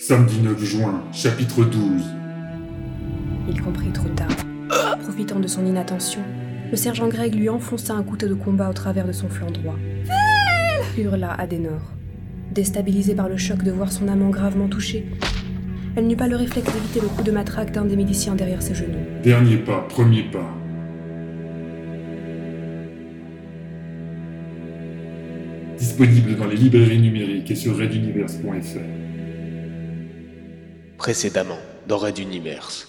Samedi 9 juin, chapitre 12. Il comprit trop tard. Profitant de son inattention, le sergent Greg lui enfonça un couteau de combat au travers de son flanc droit. Hurla Adenor. Déstabilisée par le choc de voir son amant gravement touché, elle n'eut pas le réflexe d'éviter le coup de matraque d'un des miliciens derrière ses genoux. Dernier pas, premier pas. Disponible dans les librairies numériques et sur reduniverse.fr. Précédemment, dans Red Universe.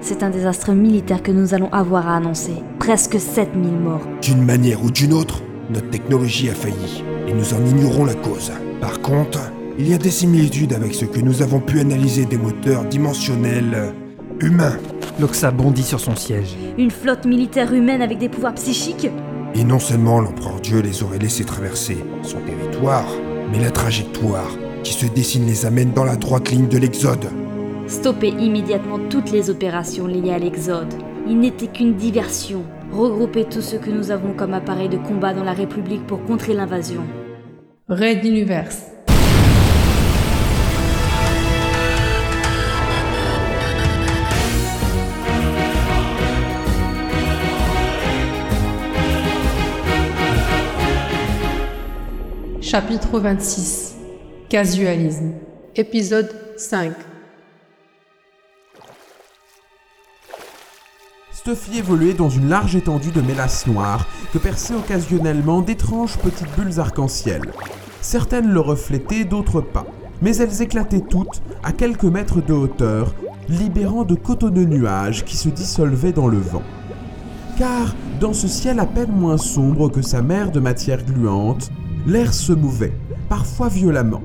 C'est un désastre militaire que nous allons avoir à annoncer. Presque 7000 morts. D'une manière ou d'une autre, notre technologie a failli, et nous en ignorons la cause. Par contre, il y a des similitudes avec ce que nous avons pu analyser des moteurs dimensionnels humains. Loxa bondit sur son siège. Une flotte militaire humaine avec des pouvoirs psychiques Et non seulement l'empereur Dieu les aurait laissés traverser son territoire, mais la trajectoire qui se dessine les amène dans la droite ligne de l'Exode. Stoppez immédiatement toutes les opérations liées à l'Exode. Il n'était qu'une diversion. Regroupez tout ce que nous avons comme appareil de combat dans la République pour contrer l'invasion. Red Universe. Chapitre 26 Casualisme Épisode 5 Stuffy évoluait dans une large étendue de mélasse noire que perçaient occasionnellement d'étranges petites bulles arc-en-ciel. Certaines le reflétaient, d'autres pas, mais elles éclataient toutes à quelques mètres de hauteur, libérant de cotonneux nuages qui se dissolvaient dans le vent. Car, dans ce ciel à peine moins sombre que sa mer de matière gluante, l'air se mouvait, parfois violemment.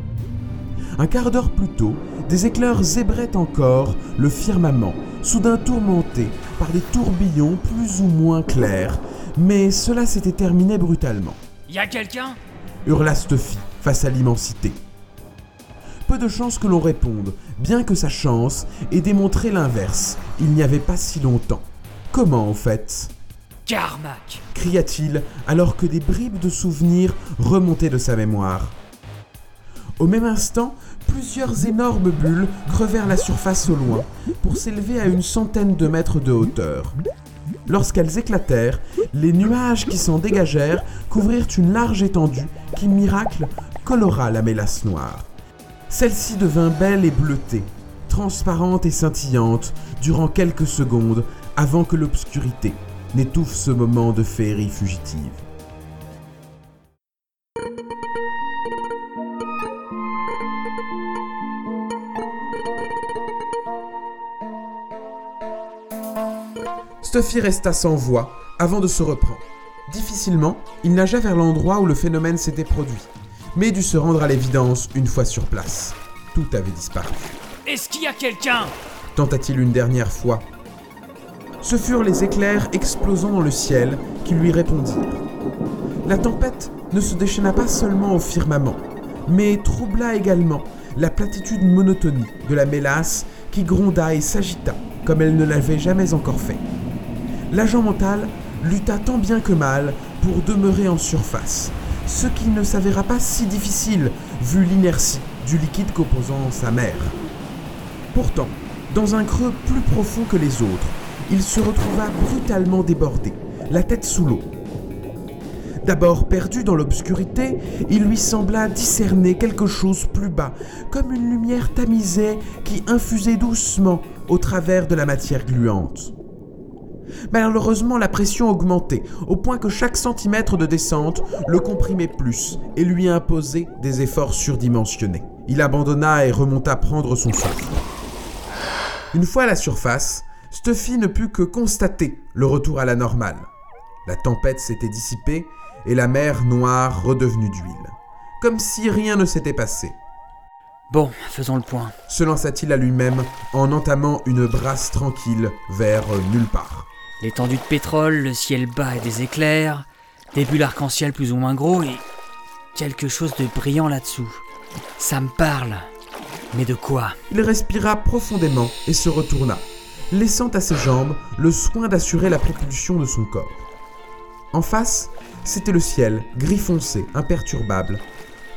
Un quart d'heure plus tôt, des éclairs zébraient encore le firmament, soudain tourmenté par des tourbillons plus ou moins clairs, mais cela s'était terminé brutalement. Y a quelqu'un? Hurla Stuffy face à l'immensité. Peu de chance que l'on réponde, bien que sa chance ait démontré l'inverse, il n'y avait pas si longtemps. Comment en fait? Carmack cria-t-il alors que des bribes de souvenirs remontaient de sa mémoire. Au même instant, plusieurs énormes bulles crevèrent la surface au loin pour s'élever à une centaine de mètres de hauteur. Lorsqu'elles éclatèrent, les nuages qui s'en dégagèrent couvrirent une large étendue qui, miracle, colora la mélasse noire. Celle-ci devint belle et bleutée, transparente et scintillante durant quelques secondes avant que l'obscurité n'étouffe ce moment de féerie fugitive. Stuffy resta sans voix avant de se reprendre. Difficilement, il nagea vers l'endroit où le phénomène s'était produit, mais dut se rendre à l'évidence une fois sur place. Tout avait disparu. Est-ce qu'il y a quelqu'un? Tenta-t-il une dernière fois. Ce furent les éclairs explosant dans le ciel qui lui répondirent. La tempête ne se déchaîna pas seulement au firmament, mais troubla également la platitude monotonie de la mélasse qui gronda et s'agita comme elle ne l'avait jamais encore fait. L'agent mental lutta tant bien que mal pour demeurer en surface, ce qui ne s'avéra pas si difficile vu l'inertie du liquide composant sa mère. Pourtant, dans un creux plus profond que les autres, il se retrouva brutalement débordé, la tête sous l'eau. D'abord perdu dans l'obscurité, il lui sembla discerner quelque chose plus bas, comme une lumière tamisée qui infusait doucement au travers de la matière gluante. Malheureusement, la pression augmentait, au point que chaque centimètre de descente le comprimait plus et lui imposait des efforts surdimensionnés. Il abandonna et remonta prendre son souffle. Une fois à la surface, Stuffy ne put que constater le retour à la normale. La tempête s'était dissipée et la mer noire redevenue d'huile. Comme si rien ne s'était passé. Bon, faisons le point. Se lança-t-il à lui-même en entamant une brasse tranquille vers nulle part. L'étendue de pétrole, le ciel bas et des éclairs, des bulles arc-en-ciel plus ou moins gros et quelque chose de brillant là-dessous. Ça me parle. Mais de quoi? Il respira profondément et se retourna, laissant à ses jambes le soin d'assurer la propulsion de son corps. En face, c'était le ciel, gris foncé, imperturbable,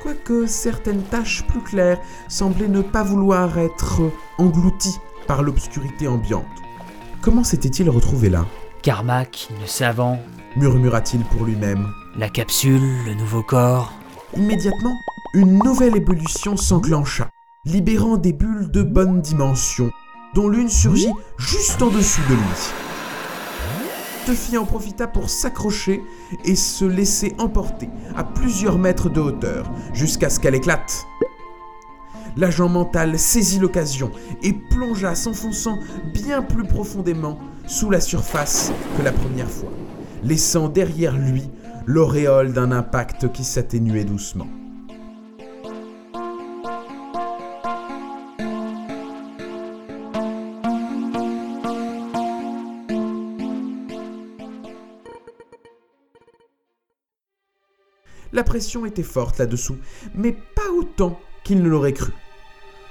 quoique certaines taches plus claires semblaient ne pas vouloir être englouties par l'obscurité ambiante. Comment s'était-il retrouvé là Carmack, le savant, murmura-t-il pour lui-même. la capsule, le nouveau corps. Immédiatement, une nouvelle ébullition s'enclencha, libérant des bulles de bonne dimension, dont l'une surgit juste en dessous de lui. Stuffy en profita pour s'accrocher et se laisser emporter à plusieurs mètres de hauteur, jusqu'à ce qu'elle éclate. L'agent mental saisit l'occasion et plongea s'enfonçant bien plus profondément sous la surface que la première fois, laissant derrière lui l'auréole d'un impact qui s'atténuait doucement. La pression était forte là-dessous, mais pas autant qu'il ne l'aurait cru.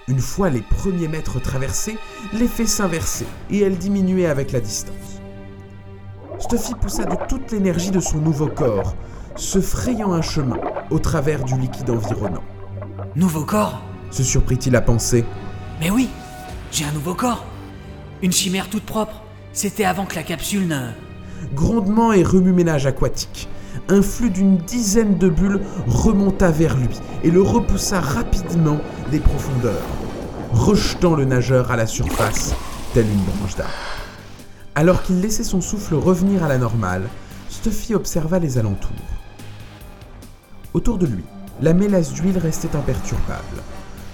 Une fois les premiers mètres traversés, l'effet s'inversait et elle diminuait avec la distance. Stuffy poussa de toute l'énergie de son nouveau corps, se frayant un chemin au travers du liquide environnant. Nouveau corps? Se surprit-il à penser Mais oui, j'ai un nouveau corps. Une chimère toute propre. C'était avant que la capsule ne... Grondement et remue-ménage aquatique. Un flux d'une dizaine de bulles remonta vers lui et le repoussa rapidement des profondeurs, rejetant le nageur à la surface, telle une branche d'arbre. Alors qu'il laissait son souffle revenir à la normale, Stuffy observa les alentours. Autour de lui, la mélasse d'huile restait imperturbable.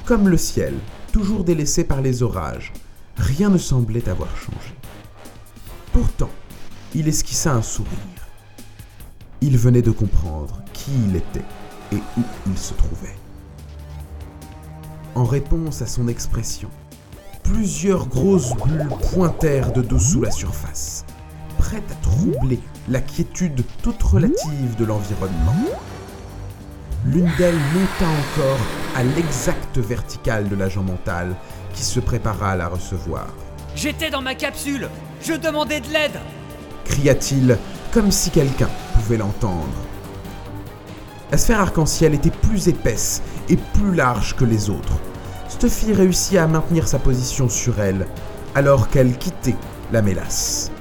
Comme le ciel, toujours délaissé par les orages, rien ne semblait avoir changé. Pourtant, il esquissa un sourire. Il venait de comprendre qui il était et où il se trouvait. En réponse à son expression, plusieurs grosses bulles pointèrent de dessous la surface, prêtes à troubler la quiétude toute relative de l'environnement. L'une d'elles monta encore à l'exacte verticale de l'agent mental qui se prépara à la recevoir. J'étais dans ma capsule Je demandais de l'aide cria-t-il comme si quelqu'un pouvait l'entendre. La sphère arc-en-ciel était plus épaisse et plus large que les autres. Stuffy réussit à maintenir sa position sur elle, alors qu'elle quittait la mélasse.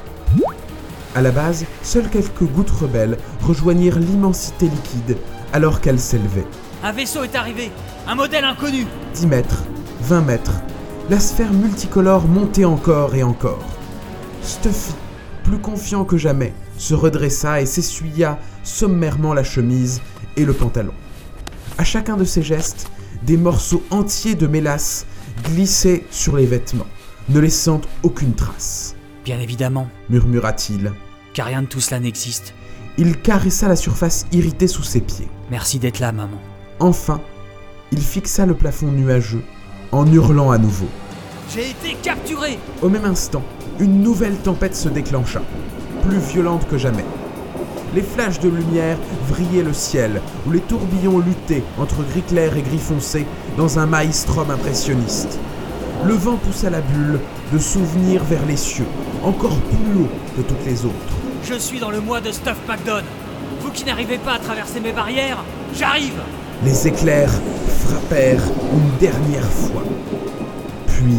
À la base, seules quelques gouttes rebelles rejoignirent l'immensité liquide alors qu'elle s'élevait. Un vaisseau est arrivé Un modèle inconnu 10 mètres, 20 mètres, la sphère multicolore montait encore et encore. Stuffy, plus confiant que jamais, se redressa et s'essuya sommairement la chemise et le pantalon. À chacun de ses gestes, des morceaux entiers de mélasse glissaient sur les vêtements, ne laissant aucune trace. Bien évidemment, Murmura-t-il. car rien de tout cela n'existe. Il caressa la surface irritée sous ses pieds. Merci d'être là, maman. Enfin, il fixa le plafond nuageux en hurlant à nouveau. J'ai été capturé Au même instant, une nouvelle tempête se déclencha, plus violente que jamais. Les flashs de lumière vrillaient le ciel, où les tourbillons luttaient entre gris clair et gris foncé dans un maelstrom impressionniste. Le vent poussa la bulle de souvenirs vers les cieux, encore plus haut que toutes les autres. Je suis dans le mois de Stuff McDonald. Vous qui n'arrivez pas à traverser mes barrières, j'arrive Les éclairs frappèrent une dernière fois, puis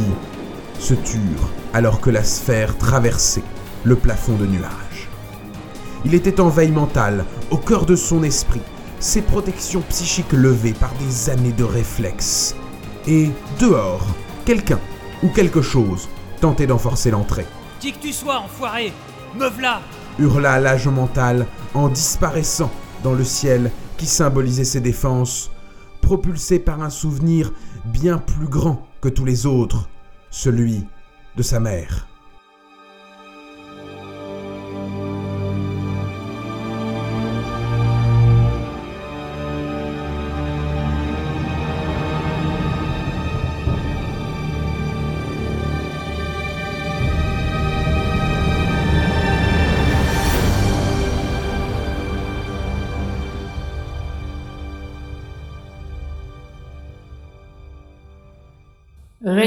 se turent alors que la sphère traversait le plafond de nuages. Il était en veille mentale, au cœur de son esprit, ses protections psychiques levées par des années de réflexes. Et dehors, quelqu'un ou quelque chose tentait d'en forcer l'entrée. Qui que tu sois, enfoiré Me v'là hurla l'âge mental en disparaissant dans le ciel qui symbolisait ses défenses, propulsé par un souvenir bien plus grand que tous les autres, celui de sa mère.